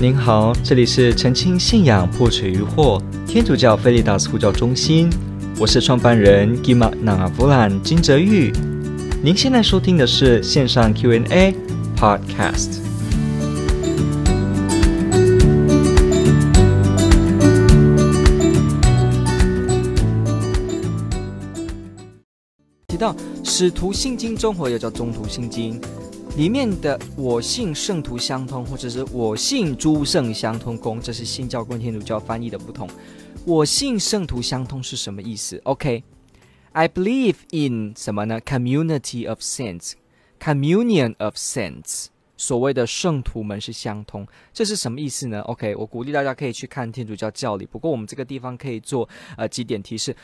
您好，这里是澄清信仰破除疑惑天主教菲利达斯呼叫中心，我是创办人 Gima Nangavulan 金泽玉。您现在收听的是线上 Q&A Podcast。提到使徒信经中，或又叫中途信经。里面的“我信圣徒相通”或者是“我信诸圣相通公”，这是新教跟天主教翻译的不同。“我信圣徒相通”是什么意思？OK，I、believe in 什么呢？Community of saints，Communion of saints，所谓的圣徒们是相通，这是什么意思呢？OK，我鼓励大家可以去看天主教教理，不过我们这个地方可以做呃几点提示。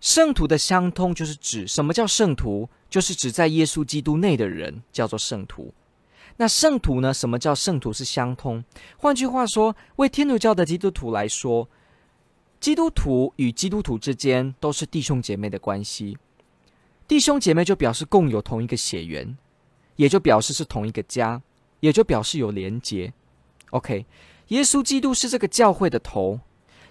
圣徒的相通就是指什么叫圣徒？就是指在耶稣基督内的人叫做圣徒。那圣徒呢？什么叫圣徒是相通？换句话说，为天主教的基督徒来说，基督徒与基督徒之间都是弟兄姐妹的关系。弟兄姐妹就表示共有同一个血缘，也就表示是同一个家，也就表示有连结。OK，耶稣基督是这个教会的头，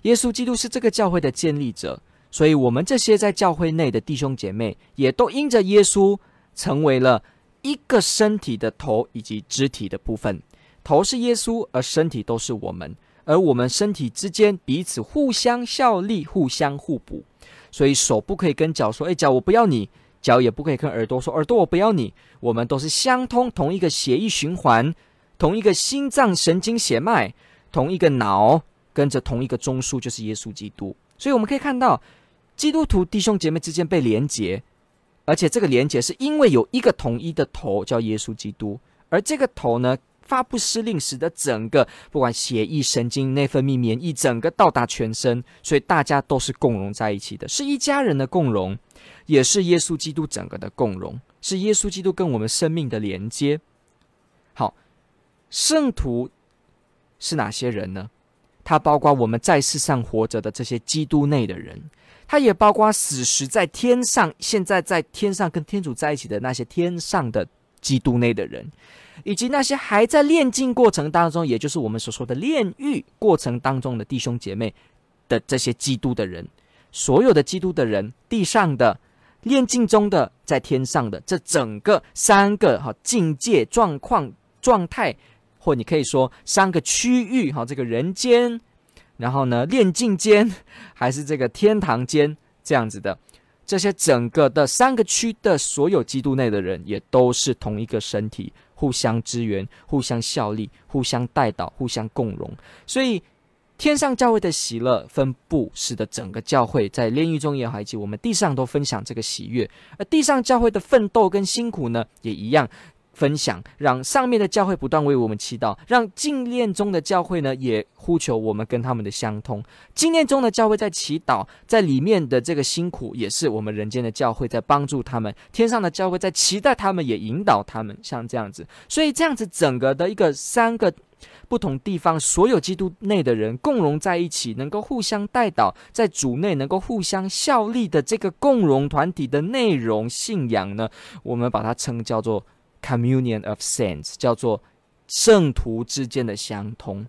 耶稣基督是这个教会的建立者。所以，我们这些在教会内的弟兄姐妹，也都因着耶稣成为了一个身体的头以及肢体的部分。头是耶稣，而身体都是我们，而我们身体之间彼此互相效力、互相互补。所以，手不可以跟脚说：“哎，脚我不要你。”脚也不可以跟耳朵说：“耳朵我不要你。”我们都是相通，同一个血液循环，同一个心脏神经血脉，同一个脑，跟着同一个中枢，就是耶稣基督。所以，我们可以看到。基督徒弟兄姐妹之间被连结，而且这个连结是因为有一个统一的头叫耶稣基督，而这个头呢，发布施令，使得整个不管血液、神经、内分泌、免疫，整个到达全身，所以大家都是共融在一起的，是一家人的共融，也是耶稣基督整个的共融，是耶稣基督跟我们生命的连接。好，圣徒是哪些人呢？它包括我们在世上活着的这些基督内的人。它也包括死时在天上，现在在天上跟天主在一起的那些天上的基督内的人，以及那些还在炼净过程当中，也就是我们所说的炼狱过程当中的弟兄姐妹的这些基督的人，所有的基督的人，地上的、炼净中的、在天上的，这整个三个哈境界状况状态，或你可以说三个区域哈，这个人间。然后呢，炼净间还是这个天堂间这样子的，这些整个的三个区的所有基督内的人，也都是同一个身体，互相支援、互相效力、互相带导、互相共荣。所以，天上教会的喜乐分布，使得整个教会在炼狱中也好，以及我们地上都分享这个喜悦。而地上教会的奋斗跟辛苦呢，也一样。分享，让上面的教会不断为我们祈祷，让精炼中的教会呢也呼求我们跟他们的相通。精炼中的教会在祈祷，在里面的这个辛苦，也是我们人间的教会在帮助他们。天上的教会在期待他们，也引导他们，像这样子。所以这样子整个的一个三个不同地方，所有基督内的人共融在一起，能够互相代祷，在主内能够互相效力的这个共融团体的内容信仰呢，我们把它称叫做。Communion of Saints 叫做圣徒之间的相通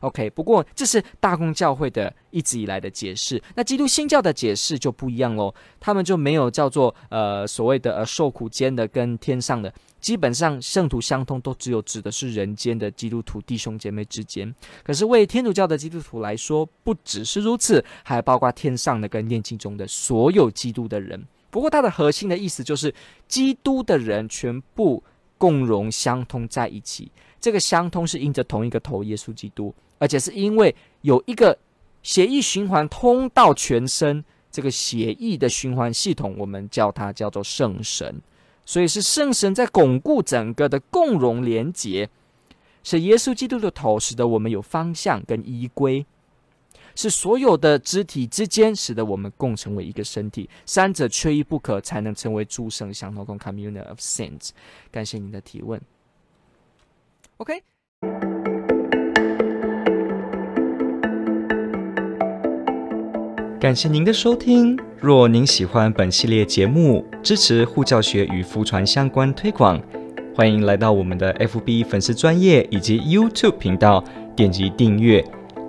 ，OK。不过这是大公教会的一直以来的解释，那基督新教的解释就不一样喽。他们就没有叫做呃所谓的呃受苦间的跟天上的，基本上圣徒相通都只有指的是人间的基督徒弟兄姐妹之间。可是为天主教的基督徒来说，不只是如此，还包括天上的跟炼净中的所有基督的人。不过，它的核心的意思就是，基督的人全部共融相通在一起。这个相通是因着同一个头耶稣基督，而且是因为有一个血液循环通到全身，这个血液的循环系统，我们叫它叫做圣神。所以是圣神在巩固整个的共融连结，是耶稣基督的头，使得我们有方向跟依归。是所有的肢体之间，使得我们共成为一个身体，三者缺一不可，才能成为诸圣相通。Communion of Saints。感谢您的提问。OK，感谢您的收听。若您喜欢本系列节目，支持护教学与福传相关推广，欢迎来到我们的 FB 粉丝专业以及 YouTube 频道。点击订阅